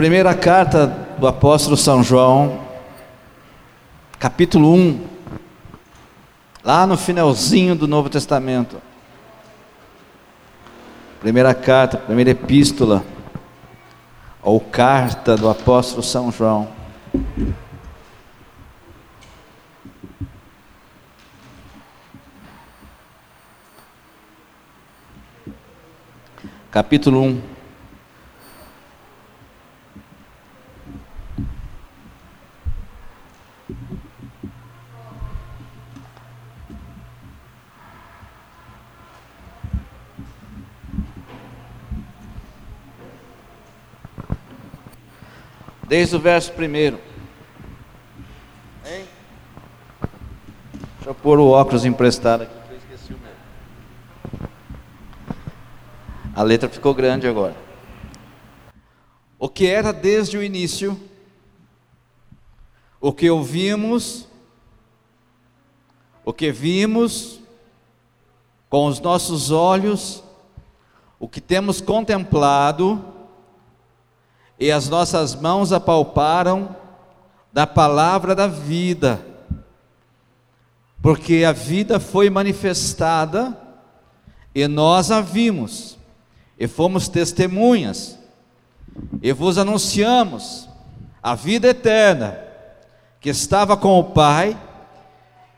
Primeira carta do apóstolo São João, capítulo 1, lá no finalzinho do Novo Testamento. Primeira carta, primeira epístola, ou carta do apóstolo São João. Capítulo 1. Desde o verso primeiro. Hein? Deixa eu pôr o óculos emprestado aqui, que eu esqueci o meu. A letra ficou grande agora. O que era desde o início, o que ouvimos, o que vimos com os nossos olhos, o que temos contemplado, e as nossas mãos apalparam da palavra da vida, porque a vida foi manifestada e nós a vimos, e fomos testemunhas, e vos anunciamos a vida eterna que estava com o Pai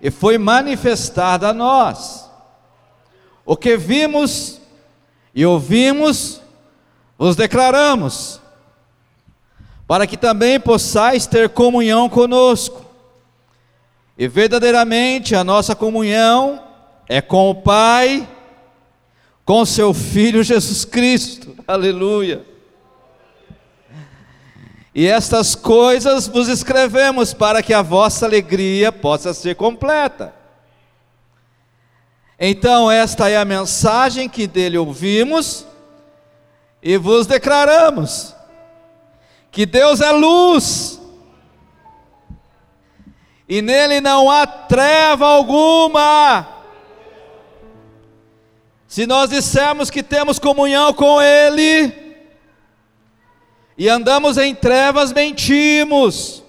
e foi manifestada a nós. O que vimos e ouvimos, vos declaramos para que também possais ter comunhão conosco. E verdadeiramente a nossa comunhão é com o Pai, com seu Filho Jesus Cristo. Aleluia. E estas coisas vos escrevemos para que a vossa alegria possa ser completa. Então, esta é a mensagem que dele ouvimos e vos declaramos que Deus é luz, e nele não há treva alguma. Se nós dissermos que temos comunhão com Ele, e andamos em trevas, mentimos,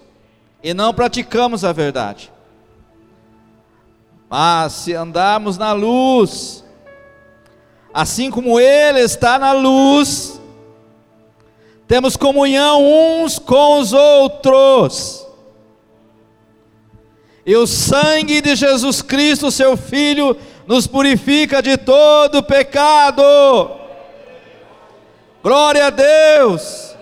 e não praticamos a verdade. Mas se andarmos na luz, assim como Ele está na luz, temos comunhão uns com os outros. E o sangue de Jesus Cristo, seu Filho, nos purifica de todo pecado. Glória a Deus.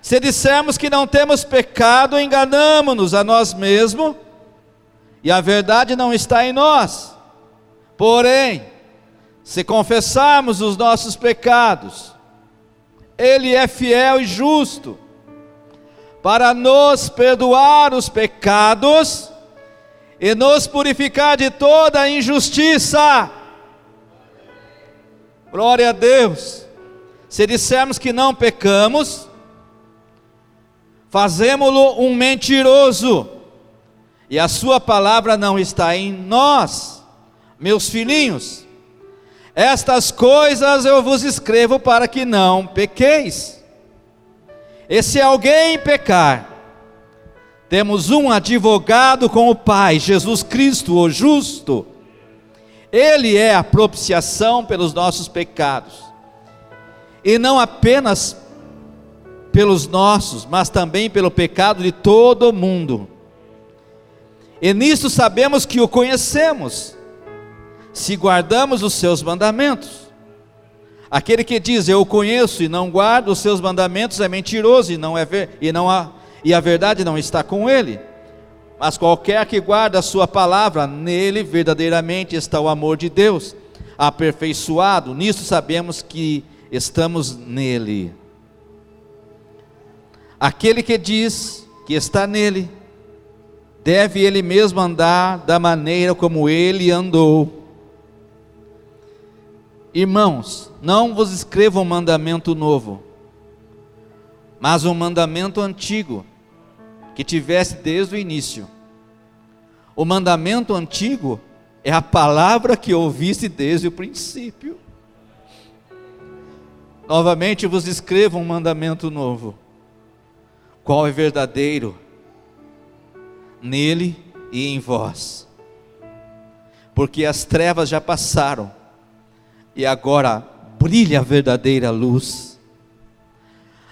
Se dissermos que não temos pecado, enganamos-nos a nós mesmos, e a verdade não está em nós. Porém, se confessarmos os nossos pecados, ele é fiel e justo para nos perdoar os pecados e nos purificar de toda injustiça. Glória a Deus. Se dissermos que não pecamos, fazemos-lo um mentiroso, e a sua palavra não está em nós, meus filhinhos. Estas coisas eu vos escrevo para que não pequeis. E se alguém pecar, temos um advogado com o Pai, Jesus Cristo, o justo. Ele é a propiciação pelos nossos pecados. E não apenas pelos nossos, mas também pelo pecado de todo o mundo. E nisso sabemos que o conhecemos se guardamos os seus mandamentos. Aquele que diz eu o conheço e não guarda os seus mandamentos é mentiroso e não é ver, e não há, e a verdade não está com ele. Mas qualquer que guarda a sua palavra, nele verdadeiramente está o amor de Deus, aperfeiçoado. Nisso sabemos que estamos nele. Aquele que diz que está nele, deve ele mesmo andar da maneira como ele andou Irmãos, não vos escrevo um mandamento novo, mas um mandamento antigo, que tivesse desde o início. O mandamento antigo é a palavra que ouviste desde o princípio. Novamente vos escrevo um mandamento novo, qual é verdadeiro, nele e em vós, porque as trevas já passaram e agora brilha a verdadeira luz.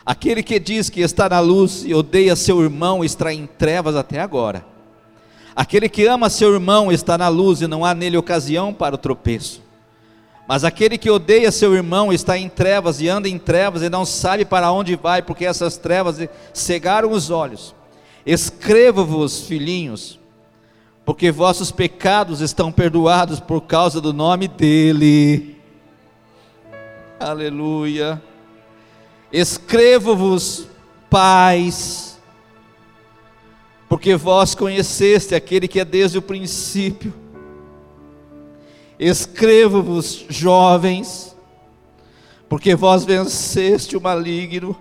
Aquele que diz que está na luz e odeia seu irmão está em trevas até agora. Aquele que ama seu irmão está na luz e não há nele ocasião para o tropeço. Mas aquele que odeia seu irmão está em trevas e anda em trevas e não sabe para onde vai, porque essas trevas cegaram os olhos. Escrevo-vos, filhinhos, porque vossos pecados estão perdoados por causa do nome dele. Aleluia. Escrevo-vos, pais, porque vós conheceste aquele que é desde o princípio. Escrevo-vos, jovens, porque vós venceste o maligno.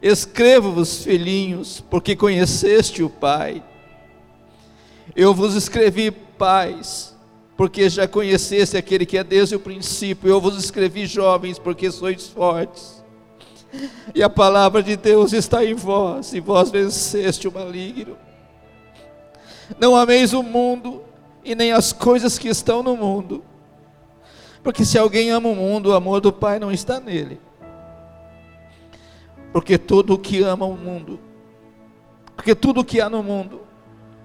Escrevo-vos, filhinhos, porque conheceste o Pai. Eu vos escrevi, pais, porque já conheceste aquele que é desde o princípio. Eu vos escrevi, jovens, porque sois fortes. E a palavra de Deus está em vós, e vós venceste o maligno. Não ameis o mundo, e nem as coisas que estão no mundo. Porque se alguém ama o mundo, o amor do Pai não está nele. Porque todo o que ama o mundo, porque tudo o que há no mundo,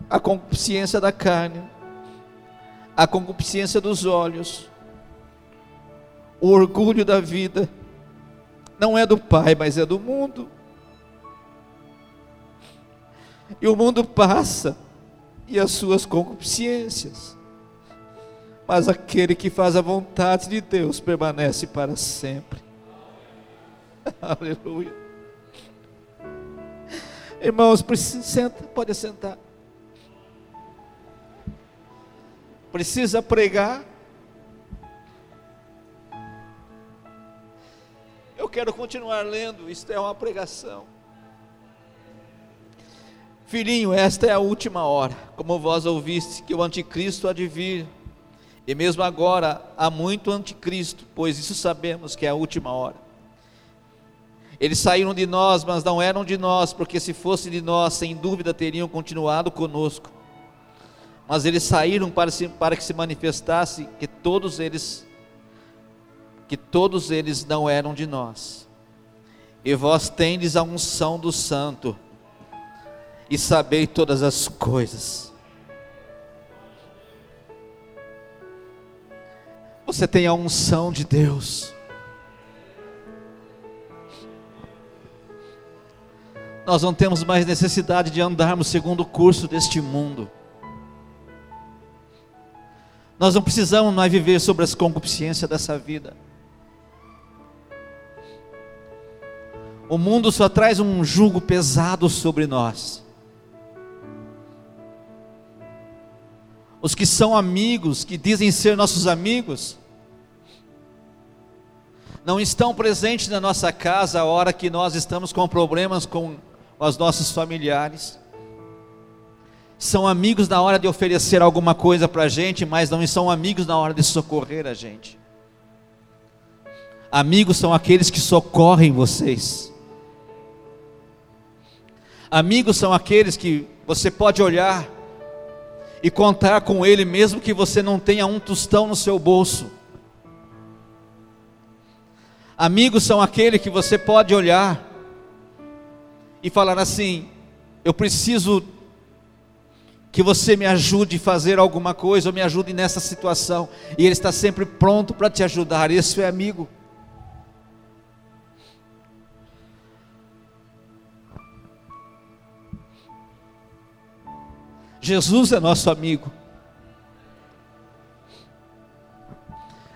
a concupiscência da carne, a concupiscência dos olhos, o orgulho da vida, não é do Pai, mas é do mundo. E o mundo passa, e as suas concupiscências, mas aquele que faz a vontade de Deus permanece para sempre. Aleluia. Irmãos, senta, pode sentar. Precisa pregar. Eu quero continuar lendo, isto é uma pregação. Filhinho, esta é a última hora, como vós ouviste que o anticristo há de vir. E mesmo agora há muito anticristo, pois isso sabemos que é a última hora. Eles saíram de nós, mas não eram de nós, porque se fossem de nós, sem dúvida teriam continuado conosco. Mas eles saíram para, se, para que se manifestasse que todos eles que todos eles não eram de nós. E vós tendes a unção do santo e sabei todas as coisas. Você tem a unção de Deus. Nós não temos mais necessidade de andarmos segundo o curso deste mundo. Nós não precisamos mais viver sobre as concupiscências dessa vida. O mundo só traz um jugo pesado sobre nós. Os que são amigos, que dizem ser nossos amigos, não estão presentes na nossa casa a hora que nós estamos com problemas com os nossos familiares são amigos na hora de oferecer alguma coisa para a gente, mas não são amigos na hora de socorrer a gente. Amigos são aqueles que socorrem vocês. Amigos são aqueles que você pode olhar e contar com ele, mesmo que você não tenha um tostão no seu bolso. Amigos são aqueles que você pode olhar e falar assim: eu preciso que você me ajude a fazer alguma coisa, ou me ajude nessa situação, e Ele está sempre pronto para te ajudar. Esse é amigo. Jesus é nosso amigo.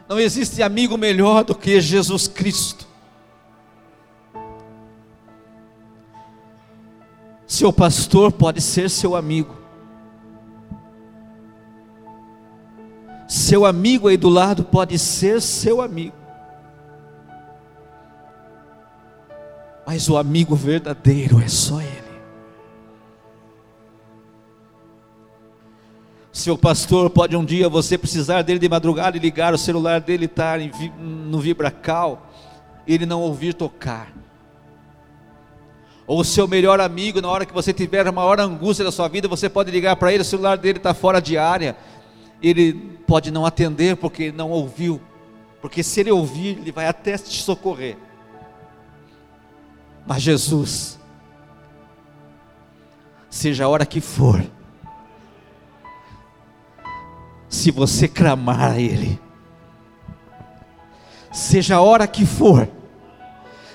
Não existe amigo melhor do que Jesus Cristo. Seu pastor pode ser seu amigo. Seu amigo aí do lado pode ser seu amigo. Mas o amigo verdadeiro é só Ele. Seu pastor pode um dia você precisar dele de madrugada e ligar o celular dele estar no vibracal, ele não ouvir tocar. Ou o seu melhor amigo, na hora que você tiver a maior angústia da sua vida, você pode ligar para ele, o celular dele está fora de área. Ele pode não atender porque não ouviu. Porque se ele ouvir, ele vai até te socorrer. Mas Jesus, seja a hora que for, se você clamar a Ele, seja a hora que for,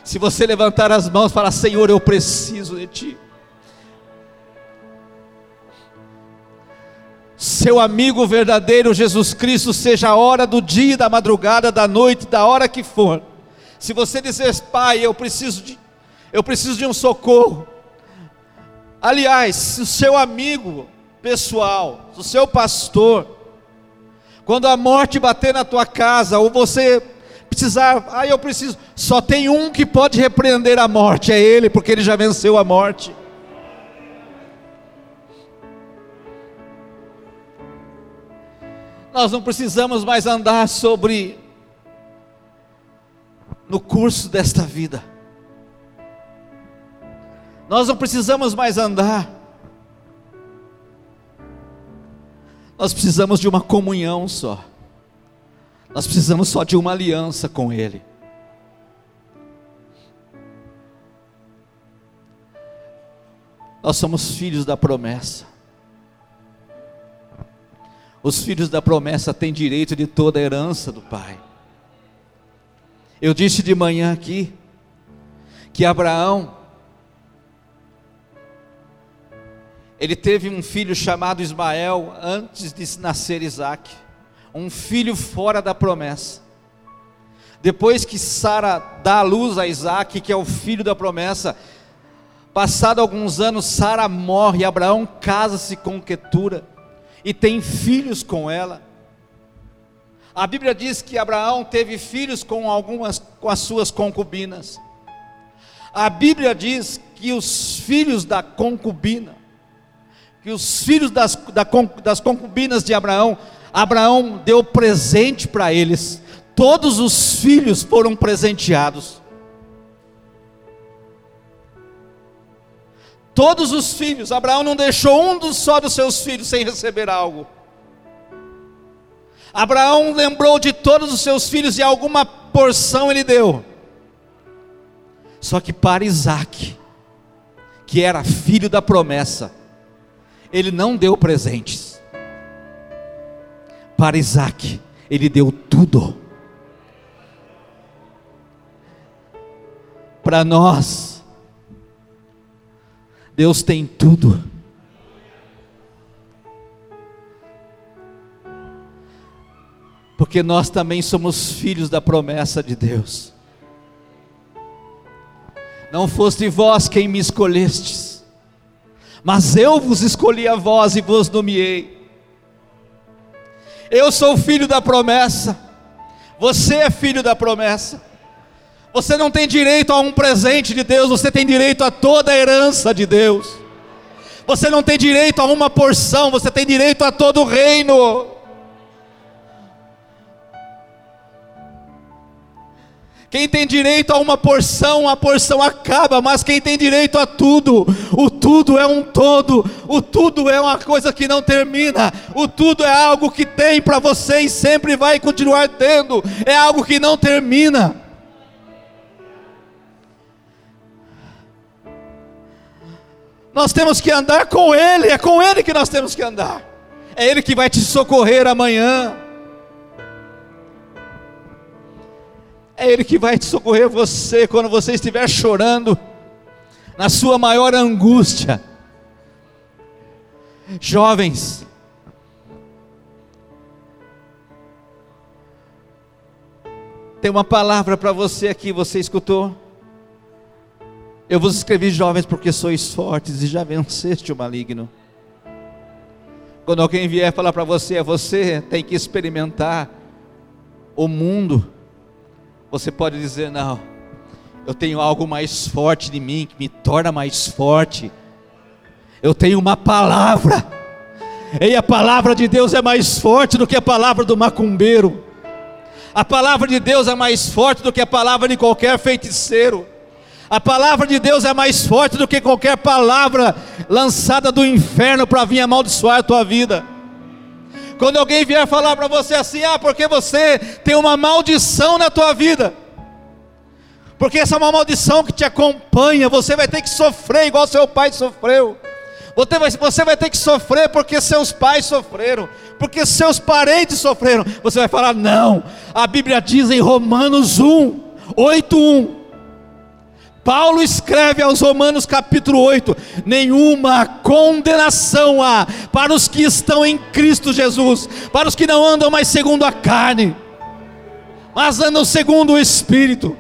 se você levantar as mãos e falar: Senhor, eu preciso de Ti. Seu amigo verdadeiro Jesus Cristo, seja a hora do dia, da madrugada, da noite, da hora que for. Se você dizer, Pai, eu preciso de, eu preciso de um socorro. Aliás, se o seu amigo pessoal, o seu pastor, quando a morte bater na tua casa, ou você precisar, ah, eu preciso, só tem um que pode repreender a morte, é Ele, porque Ele já venceu a morte. Nós não precisamos mais andar sobre no curso desta vida. Nós não precisamos mais andar Nós precisamos de uma comunhão só. Nós precisamos só de uma aliança com Ele. Nós somos filhos da promessa. Os filhos da promessa têm direito de toda a herança do Pai. Eu disse de manhã aqui que Abraão Ele teve um filho chamado Ismael antes de nascer Isaac, um filho fora da promessa. Depois que Sara dá a luz a Isaac, que é o filho da promessa, passado alguns anos, Sara morre, Abraão casa-se com Ketura e tem filhos com ela. A Bíblia diz que Abraão teve filhos com algumas com as suas concubinas. A Bíblia diz que os filhos da concubina que os filhos das, das concubinas de Abraão, Abraão deu presente para eles, todos os filhos foram presenteados. Todos os filhos, Abraão não deixou um dos, só dos seus filhos sem receber algo. Abraão lembrou de todos os seus filhos e alguma porção ele deu. Só que para Isaac, que era filho da promessa, ele não deu presentes. Para Isaac, ele deu tudo. Para nós, Deus tem tudo. Porque nós também somos filhos da promessa de Deus. Não foste vós quem me escolhestes, mas eu vos escolhi a vós e vos nomeei. Eu sou filho da promessa, você é filho da promessa. Você não tem direito a um presente de Deus, você tem direito a toda a herança de Deus. Você não tem direito a uma porção, você tem direito a todo o reino. Quem tem direito a uma porção, a porção acaba, mas quem tem direito a tudo, o tudo é um todo, o tudo é uma coisa que não termina, o tudo é algo que tem para você e sempre vai continuar tendo, é algo que não termina. Nós temos que andar com Ele, é com Ele que nós temos que andar, é Ele que vai te socorrer amanhã. É Ele que vai te socorrer você quando você estiver chorando, na sua maior angústia. Jovens, tem uma palavra para você aqui, você escutou? Eu vos escrevi jovens porque sois fortes e já venceste o maligno. Quando alguém vier falar para você, é você tem que experimentar o mundo você pode dizer: não, eu tenho algo mais forte de mim que me torna mais forte. Eu tenho uma palavra E a palavra de Deus é mais forte do que a palavra do macumbeiro. A palavra de Deus é mais forte do que a palavra de qualquer feiticeiro. A palavra de Deus é mais forte do que qualquer palavra lançada do inferno para vir amaldiçoar a tua vida. Quando alguém vier falar para você assim, ah, porque você tem uma maldição na tua vida, porque essa é uma maldição que te acompanha, você vai ter que sofrer igual seu pai sofreu. Você vai, você vai ter que sofrer porque seus pais sofreram, porque seus parentes sofreram. Você vai falar, não, a Bíblia diz em Romanos 1, 8, 1. Paulo escreve aos Romanos capítulo 8: nenhuma condenação há para os que estão em Cristo Jesus, para os que não andam mais segundo a carne, mas andam segundo o Espírito.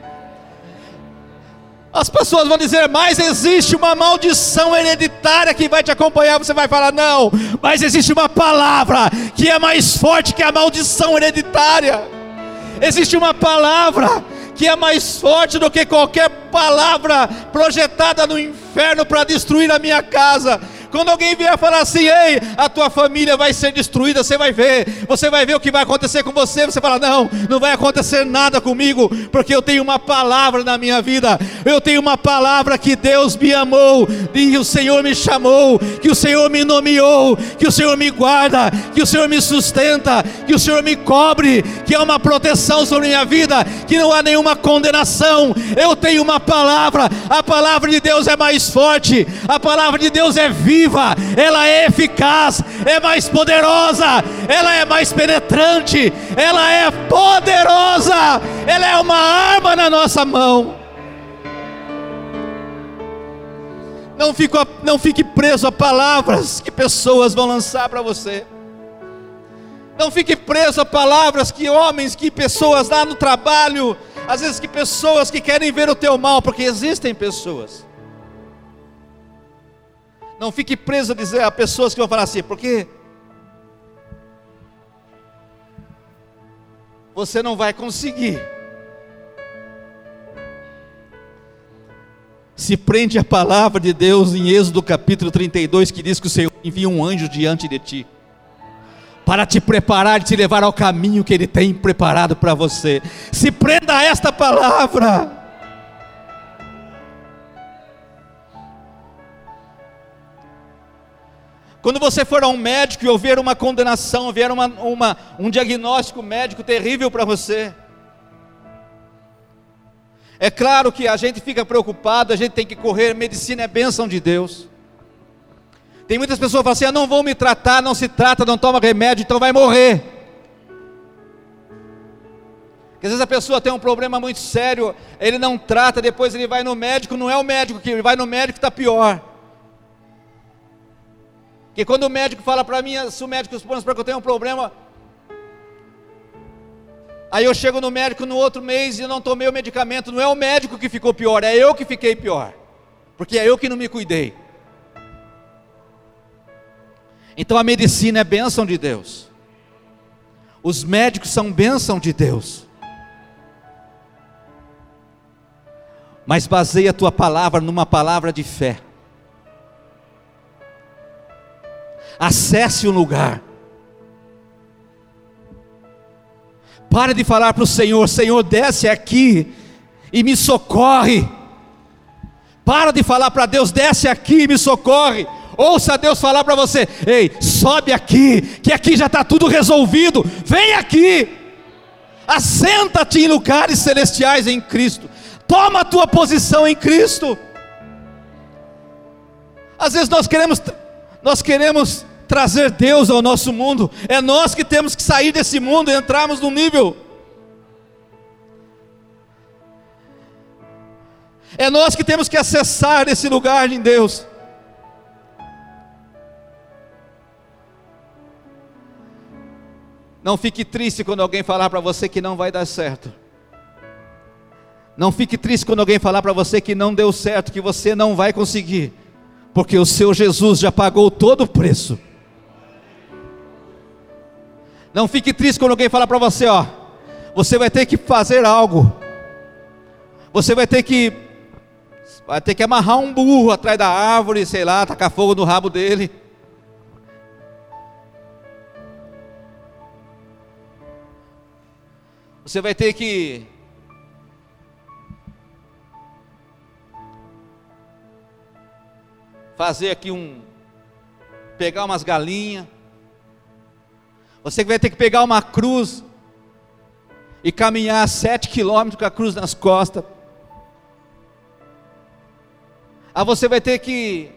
As pessoas vão dizer, mas existe uma maldição hereditária que vai te acompanhar. Você vai falar, não, mas existe uma palavra que é mais forte que a maldição hereditária. Existe uma palavra que é mais forte do que qualquer palavra projetada no inferno para destruir a minha casa. Quando alguém vier falar assim, ei, a tua família vai ser destruída, você vai ver, você vai ver o que vai acontecer com você. Você fala, não, não vai acontecer nada comigo, porque eu tenho uma palavra na minha vida, eu tenho uma palavra que Deus me amou, e o Senhor me chamou, que o Senhor me nomeou, que o Senhor me guarda, que o Senhor me sustenta, que o Senhor me cobre, que há uma proteção sobre minha vida, que não há nenhuma condenação. Eu tenho uma palavra, a palavra de Deus é mais forte, a palavra de Deus é viva viva, ela é eficaz, é mais poderosa, ela é mais penetrante, ela é poderosa, ela é uma arma na nossa mão. Não, fico, não fique preso a palavras que pessoas vão lançar para você. Não fique preso a palavras que homens, que pessoas lá no trabalho, às vezes que pessoas que querem ver o teu mal, porque existem pessoas não fique preso a dizer a pessoas que vão falar assim, porque você não vai conseguir. Se prende a palavra de Deus em Êxodo capítulo 32, que diz que o Senhor envia um anjo diante de ti, para te preparar e te levar ao caminho que Ele tem preparado para você. Se prenda a esta palavra. Quando você for a um médico e houver uma condenação, houver uma, uma, um diagnóstico médico terrível para você, é claro que a gente fica preocupado, a gente tem que correr, medicina é bênção de Deus. Tem muitas pessoas que falam assim: ah, não vão me tratar, não se trata, não toma remédio, então vai morrer. Porque às vezes a pessoa tem um problema muito sério, ele não trata, depois ele vai no médico, não é o médico que vai no médico está pior. Que quando o médico fala para mim, se o médico para que eu tenho um problema, aí eu chego no médico no outro mês e não tomei o medicamento, não é o médico que ficou pior, é eu que fiquei pior, porque é eu que não me cuidei. Então a medicina é bênção de Deus, os médicos são bênção de Deus. Mas baseia a tua palavra numa palavra de fé. Acesse o lugar. Pare de falar para o Senhor: Senhor, desce aqui e me socorre. Para de falar para Deus: desce aqui e me socorre. Ouça Deus falar para você: ei, sobe aqui, que aqui já está tudo resolvido. Vem aqui, assenta-te em lugares celestiais em Cristo. Toma a tua posição em Cristo. Às vezes nós queremos nós queremos trazer Deus ao nosso mundo, é nós que temos que sair desse mundo e entrarmos no nível. É nós que temos que acessar esse lugar em Deus. Não fique triste quando alguém falar para você que não vai dar certo. Não fique triste quando alguém falar para você que não deu certo, que você não vai conseguir porque o seu Jesus já pagou todo o preço. Não fique triste quando alguém falar para você, ó, você vai ter que fazer algo. Você vai ter que vai ter que amarrar um burro atrás da árvore, sei lá, tacar fogo no rabo dele. Você vai ter que fazer aqui um pegar umas galinhas. Você vai ter que pegar uma cruz e caminhar sete quilômetros com a cruz nas costas. Aí você vai ter que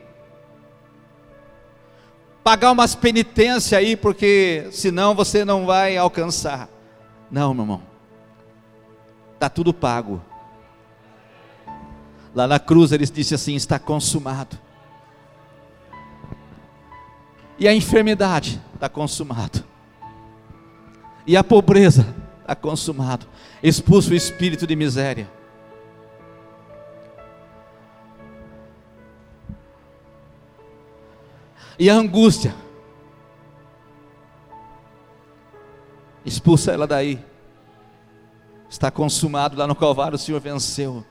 pagar umas penitências aí, porque senão você não vai alcançar. Não, meu irmão. Está tudo pago. Lá na cruz eles disse assim: está consumado. E a enfermidade está consumado. E a pobreza está consumado. Expulso o espírito de miséria. E a angústia. Expulsa ela daí. Está consumado lá no Calvário, o Senhor venceu.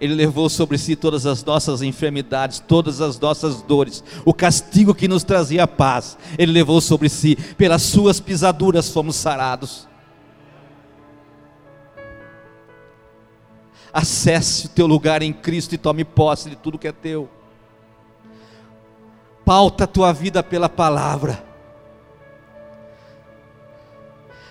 Ele levou sobre si todas as nossas enfermidades, todas as nossas dores, o castigo que nos trazia paz, Ele levou sobre si, pelas Suas pisaduras fomos sarados. Acesse o teu lugar em Cristo e tome posse de tudo que é teu. Pauta a tua vida pela palavra.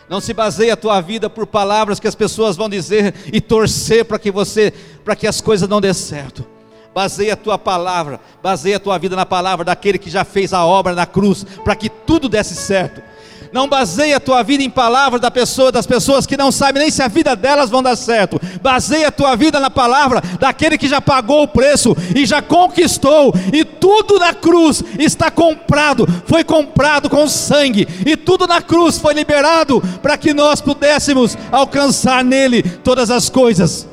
Não se baseie a tua vida por palavras que as pessoas vão dizer e torcer para que você, para que as coisas não dê certo. Baseia a tua palavra, baseia a tua vida na palavra daquele que já fez a obra na cruz, para que tudo desse certo. Não baseia a tua vida em palavras da pessoa, das pessoas que não sabem nem se a vida delas vão dar certo. Baseia a tua vida na palavra daquele que já pagou o preço e já conquistou, e tudo na cruz está comprado, foi comprado com sangue, e tudo na cruz foi liberado para que nós pudéssemos alcançar nele todas as coisas.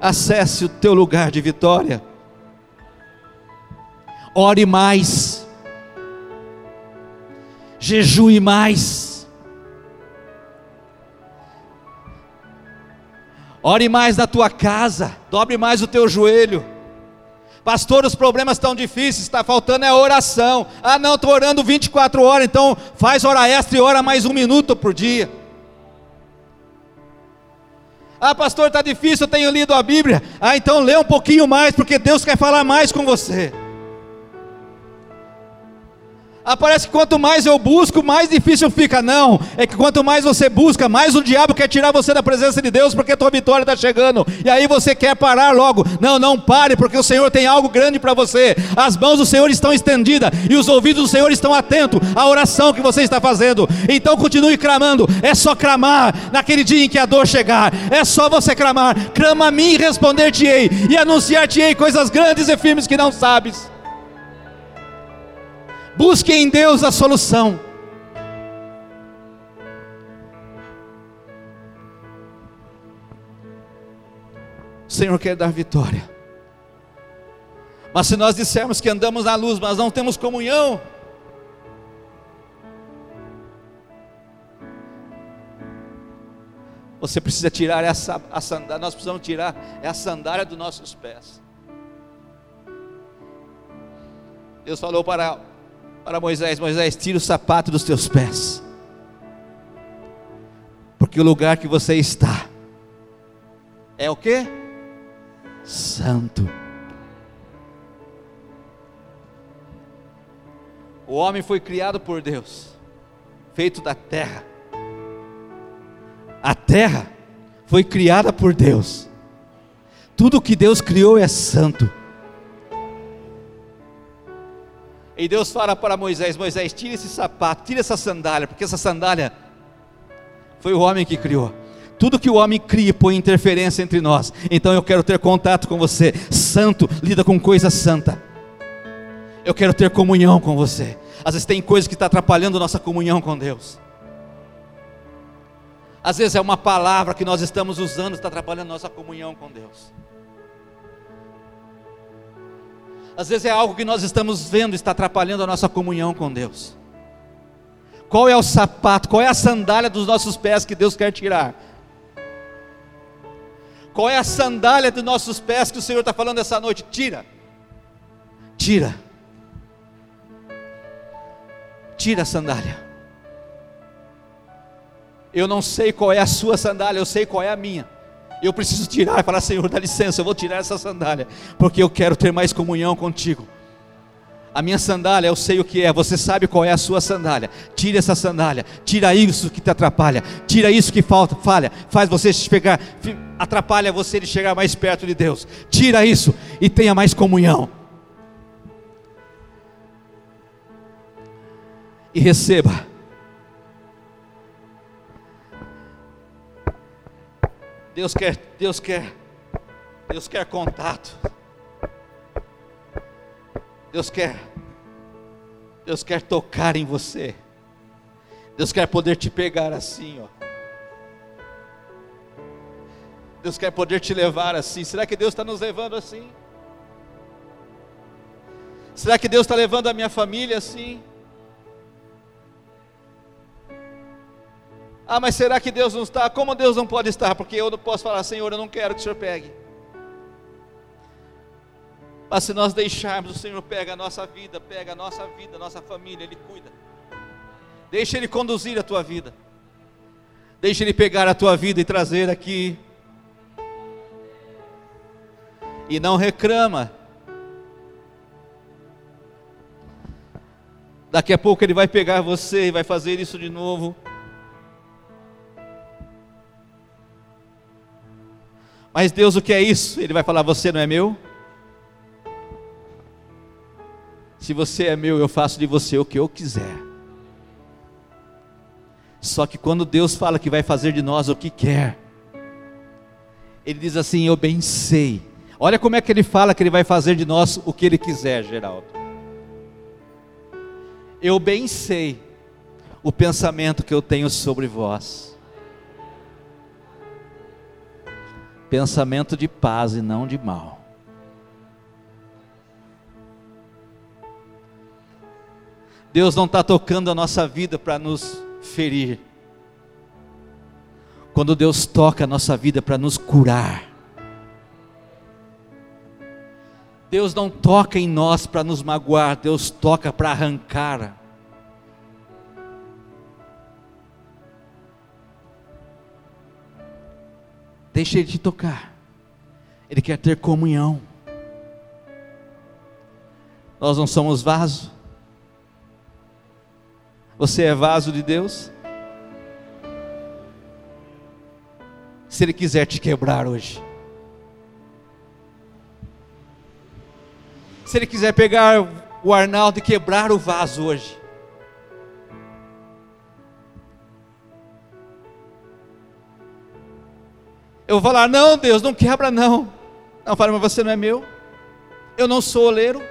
Acesse o teu lugar de vitória ore mais, jejue mais, ore mais na tua casa, dobre mais o teu joelho. Pastor, os problemas estão difíceis, está faltando é oração. Ah, não, estou orando 24 horas, então faz hora extra e ora mais um minuto por dia. Ah, pastor, está difícil, eu tenho lido a Bíblia. Ah, então lê um pouquinho mais, porque Deus quer falar mais com você. Ah, parece que quanto mais eu busco, mais difícil fica. Não, é que quanto mais você busca, mais o diabo quer tirar você da presença de Deus, porque a tua vitória está chegando. E aí você quer parar logo. Não, não pare, porque o Senhor tem algo grande para você. As mãos do Senhor estão estendidas e os ouvidos do Senhor estão atentos à oração que você está fazendo. Então continue clamando. É só clamar naquele dia em que a dor chegar. É só você clamar. Clama a mim e responder-te-ei. E anunciar-te-ei coisas grandes e firmes que não sabes. Busque em Deus a solução. O Senhor quer dar vitória. Mas se nós dissermos que andamos na luz, mas não temos comunhão, você precisa tirar essa a sandália, nós precisamos tirar a sandália dos nossos pés. Deus falou para para Moisés: Moisés, tira o sapato dos teus pés, porque o lugar que você está é o que? Santo. O homem foi criado por Deus, feito da terra. A terra foi criada por Deus. Tudo que Deus criou é santo. E Deus fala para Moisés: Moisés, tira esse sapato, tira essa sandália, porque essa sandália foi o homem que criou. Tudo que o homem cria põe interferência entre nós. Então eu quero ter contato com você. Santo lida com coisa santa. Eu quero ter comunhão com você. Às vezes tem coisas que estão tá atrapalhando nossa comunhão com Deus. Às vezes é uma palavra que nós estamos usando que está atrapalhando nossa comunhão com Deus. Às vezes é algo que nós estamos vendo está atrapalhando a nossa comunhão com Deus. Qual é o sapato, qual é a sandália dos nossos pés que Deus quer tirar? Qual é a sandália dos nossos pés que o Senhor está falando essa noite? Tira, tira, tira a sandália. Eu não sei qual é a sua sandália, eu sei qual é a minha. Eu preciso tirar e falar, Senhor, dá licença, eu vou tirar essa sandália, porque eu quero ter mais comunhão contigo. A minha sandália, eu sei o que é, você sabe qual é a sua sandália. Tira essa sandália, tira isso que te atrapalha, tira isso que falta, falha, faz você chegar, atrapalha você de chegar mais perto de Deus. Tira isso e tenha mais comunhão. E receba. Deus quer, Deus quer, Deus quer contato. Deus quer, Deus quer tocar em você. Deus quer poder te pegar assim, ó. Deus quer poder te levar assim. Será que Deus está nos levando assim? Será que Deus está levando a minha família assim? Ah, mas será que Deus não está? Como Deus não pode estar? Porque eu não posso falar, Senhor, eu não quero que o Senhor pegue. Mas se nós deixarmos, o Senhor pega a nossa vida, pega a nossa vida, a nossa família, Ele cuida. Deixa Ele conduzir a tua vida. Deixa Ele pegar a tua vida e trazer aqui. E não reclama. Daqui a pouco Ele vai pegar você e vai fazer isso de novo. Mas Deus, o que é isso? Ele vai falar: Você não é meu? Se você é meu, eu faço de você o que eu quiser. Só que quando Deus fala que vai fazer de nós o que quer, Ele diz assim: Eu bem sei. Olha como é que Ele fala que Ele vai fazer de nós o que Ele quiser, Geraldo. Eu bem sei o pensamento que eu tenho sobre vós. Pensamento de paz e não de mal Deus não está tocando a nossa vida para nos ferir. Quando Deus toca a nossa vida para nos curar. Deus não toca em nós para nos magoar, Deus toca para arrancar. Deixa Ele te tocar. Ele quer ter comunhão. Nós não somos vaso. Você é vaso de Deus? Se Ele quiser te quebrar hoje, se Ele quiser pegar o Arnaldo e quebrar o vaso hoje, eu vou falar: não, Deus, não quebra, não. Não, fala, mas você não é meu, eu não sou oleiro.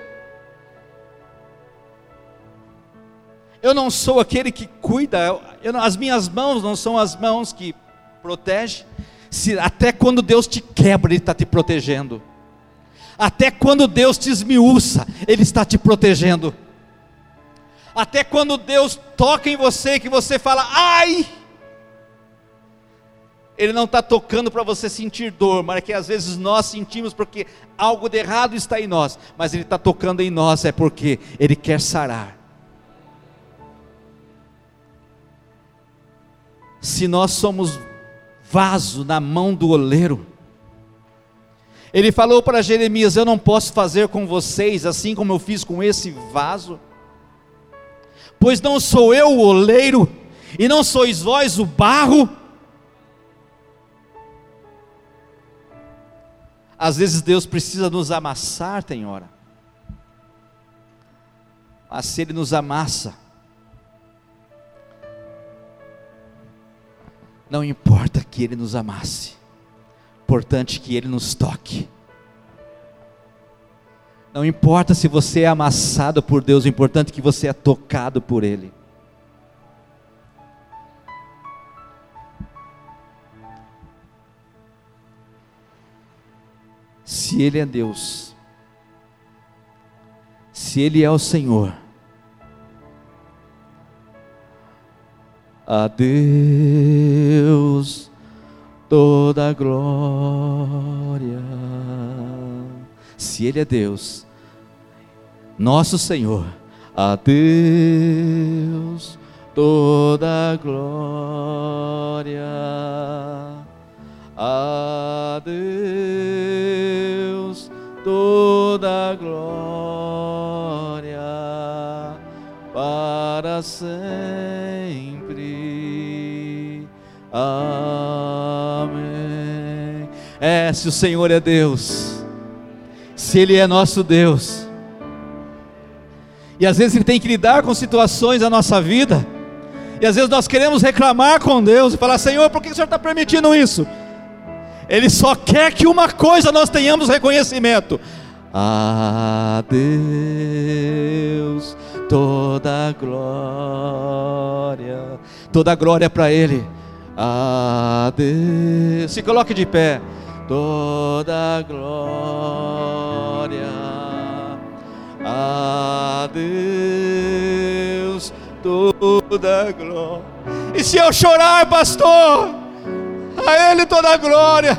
Eu não sou aquele que cuida, eu, as minhas mãos não são as mãos que protegem. Se, até quando Deus te quebra, Ele está te protegendo. Até quando Deus te esmiuça, Ele está te protegendo. Até quando Deus toca em você, que você fala, ai! Ele não está tocando para você sentir dor, mas é que às vezes nós sentimos porque algo de errado está em nós, mas Ele está tocando em nós, é porque Ele quer sarar. se nós somos vaso na mão do oleiro. Ele falou para Jeremias: Eu não posso fazer com vocês assim como eu fiz com esse vaso, pois não sou eu o oleiro, e não sois vós o barro. Às vezes Deus precisa nos amassar, tem hora. Mas se Ele nos amassa, Não importa que Ele nos amasse, importante que Ele nos toque. Não importa se você é amassado por Deus, o importante é que você é tocado por Ele. Ele é Deus, se Ele é o Senhor, a Deus toda glória. Se Ele é Deus, nosso Senhor, a Deus toda glória a Deus, toda glória para sempre. Amém. É, se o Senhor é Deus, se Ele é nosso Deus, e às vezes Ele tem que lidar com situações da nossa vida, e às vezes nós queremos reclamar com Deus e falar: Senhor, por que o Senhor está permitindo isso? Ele só quer que uma coisa nós tenhamos reconhecimento. A Deus toda glória, toda glória para Ele. A Deus, se coloque de pé. Toda glória a Deus, toda glória. E se eu chorar, pastor? A Ele toda a glória.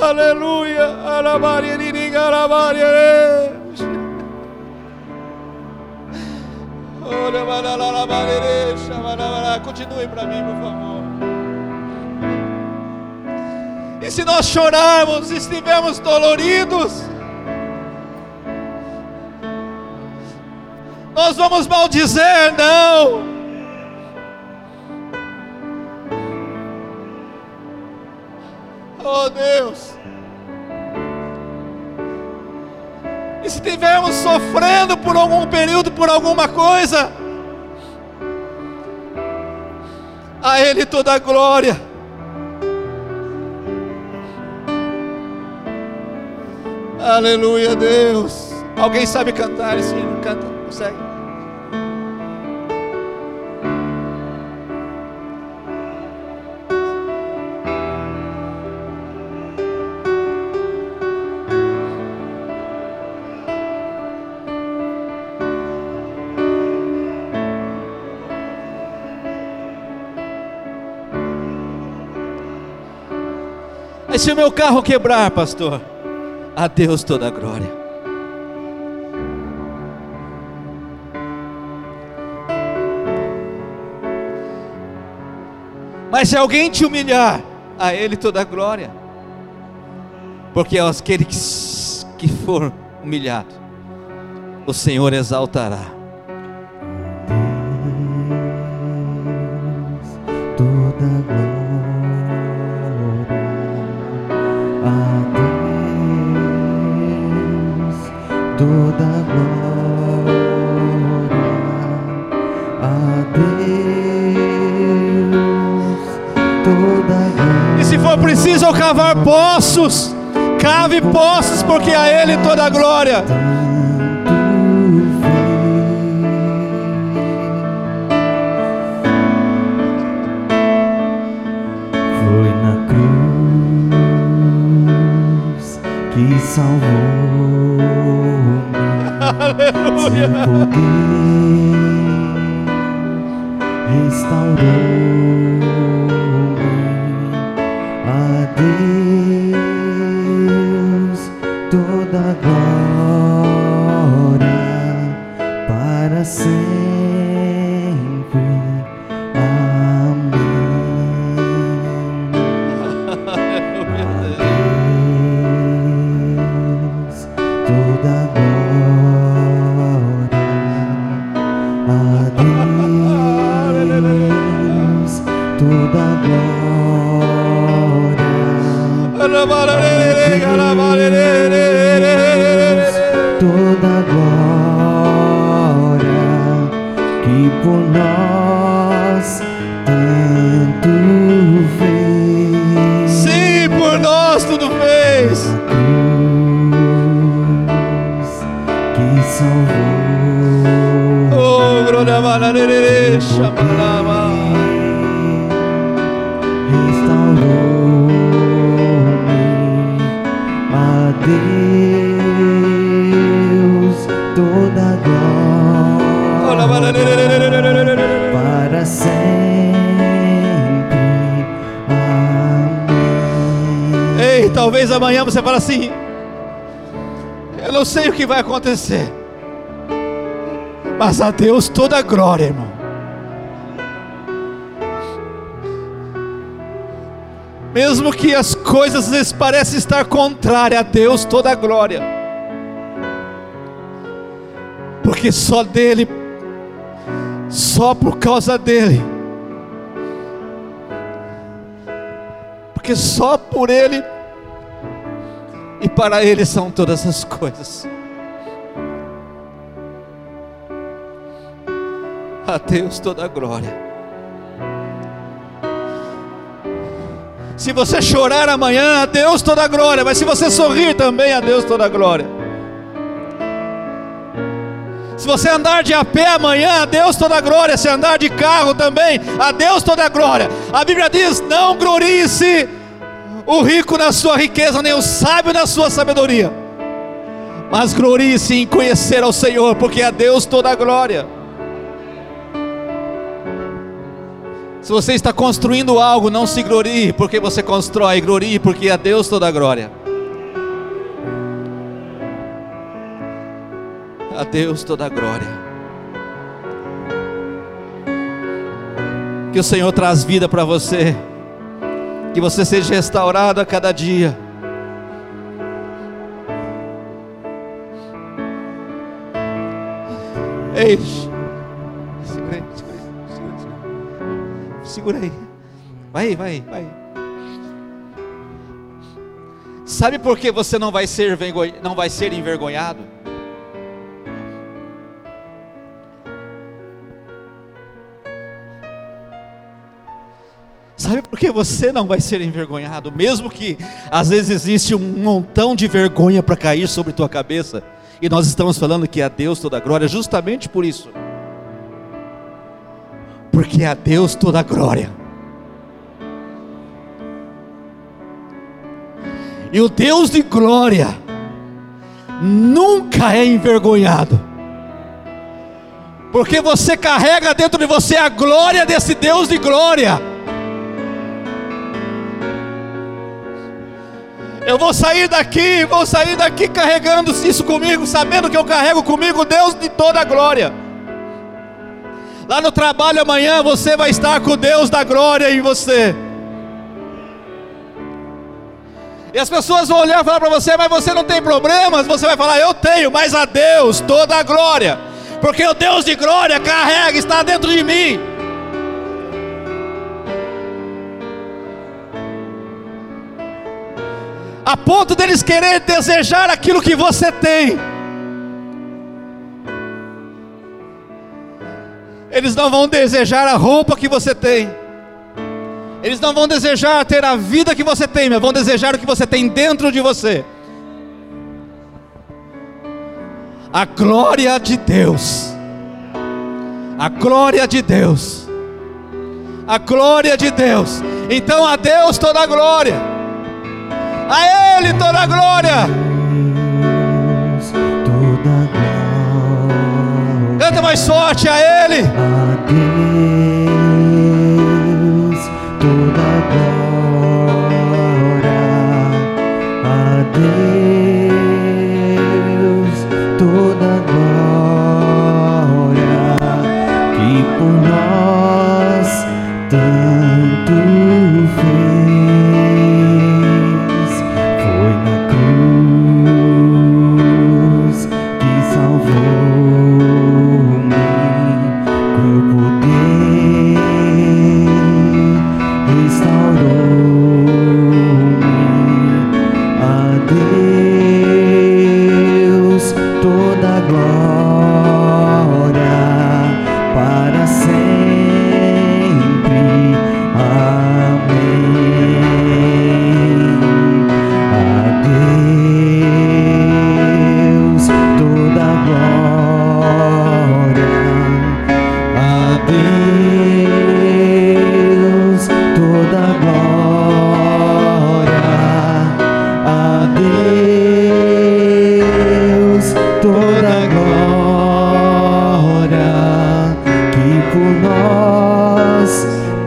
Aleluia. Continue para mim, por favor. E se nós chorarmos, estivermos doloridos, nós vamos maldizer, não. Oh Deus. E se estivermos sofrendo por algum período, por alguma coisa, a Ele toda a glória. Aleluia, Deus. Alguém sabe cantar esse hino? Canta, consegue? Se o meu carro quebrar, pastor? A Deus toda a glória. Mas se alguém te humilhar, a Ele toda a glória. Porque aquele que, que for humilhado, o Senhor exaltará. Deus, toda glória a Deus, toda glória a Deus, glória. E se for preciso cavar poços, cave poços, porque a Ele toda a glória. Foi na cruz que. Aleluia. Poder restaurou-me a talvez amanhã você fale assim: Eu não sei o que vai acontecer. Mas a Deus toda a glória, irmão. Mesmo que as coisas lhes pareçam estar contrárias a Deus toda a glória. Porque só dele, só por causa dele, porque só por ele e para ele são todas as coisas. A Deus toda a glória. Se você chorar amanhã, a Deus toda a glória. Mas se você sorrir também, a Deus toda a glória. Se você andar de a pé amanhã, a Deus toda a glória. Se andar de carro também, a Deus toda a glória. A Bíblia diz: não glorie-se o rico na sua riqueza, nem o sábio na sua sabedoria. Mas glorie-se em conhecer ao Senhor, porque a Deus toda a glória. Se você está construindo algo, não se glorie porque você constrói, glorie porque a Deus toda a glória. A Deus toda a glória. Que o Senhor traz vida para você. Que você seja restaurado a cada dia. Ei, segura. aí. Vai, vai, vai. Sabe por que você não vai ser, não vai ser envergonhado? Sabe por que você não vai ser envergonhado? Mesmo que às vezes existe um montão de vergonha para cair sobre tua cabeça, e nós estamos falando que é a Deus toda a glória, justamente por isso. Porque a Deus toda a glória. E o Deus de glória nunca é envergonhado. Porque você carrega dentro de você a glória desse Deus de glória. Eu vou sair daqui, vou sair daqui carregando isso comigo, sabendo que eu carrego comigo Deus de toda a glória. Lá no trabalho amanhã você vai estar com Deus da glória em você. E as pessoas vão olhar e falar para você, mas você não tem problemas? Você vai falar, eu tenho, mas a Deus toda a glória. Porque o Deus de glória carrega, está dentro de mim. a ponto deles querer desejar aquilo que você tem. Eles não vão desejar a roupa que você tem. Eles não vão desejar ter a vida que você tem, mas vão desejar o que você tem dentro de você. A glória de Deus. A glória de Deus. A glória de Deus. Então a Deus toda a glória. A Ele toda a glória. Canta mais forte a Ele.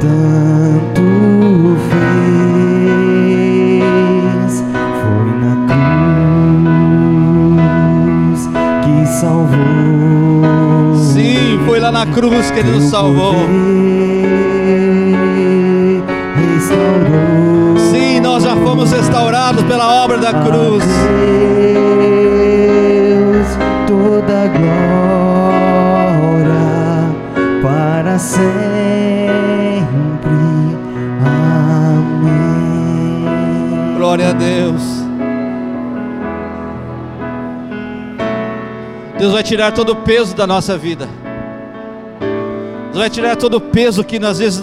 tanto fez. Foi na cruz que salvou. Sim, foi lá na cruz que ele nos salvou. Sim, nós já fomos restaurados pela obra da cruz. Tirar todo o peso da nossa vida. Vai tirar todo o peso que às vezes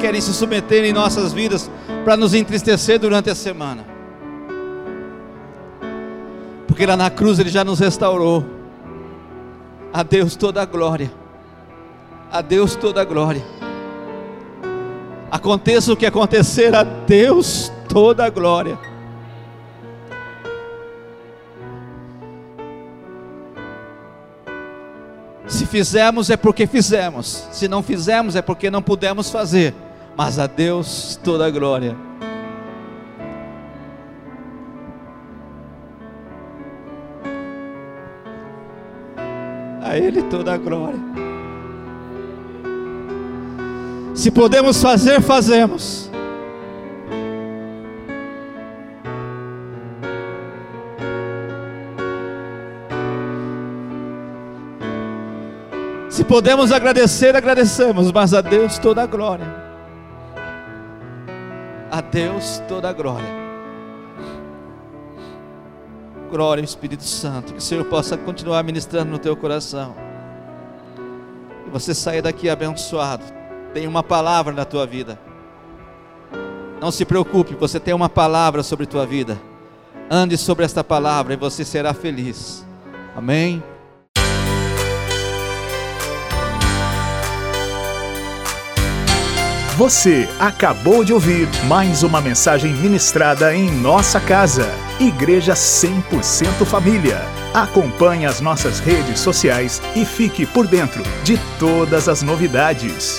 querem se submeter em nossas vidas para nos entristecer durante a semana. Porque lá na cruz Ele já nos restaurou. A Deus toda a glória. A Deus toda a glória. Aconteça o que acontecer, a Deus toda a glória. Se fizemos é porque fizemos, se não fizemos é porque não pudemos fazer, mas a Deus toda a glória. A Ele toda a glória. Se podemos fazer, fazemos. Podemos agradecer, agradecemos, mas a Deus toda a glória. A Deus toda a glória. Glória ao Espírito Santo, que o Senhor possa continuar ministrando no teu coração. E você saia daqui abençoado. Tem uma palavra na tua vida. Não se preocupe, você tem uma palavra sobre tua vida. Ande sobre esta palavra e você será feliz. Amém. Você acabou de ouvir mais uma mensagem ministrada em nossa casa. Igreja 100% Família. Acompanhe as nossas redes sociais e fique por dentro de todas as novidades.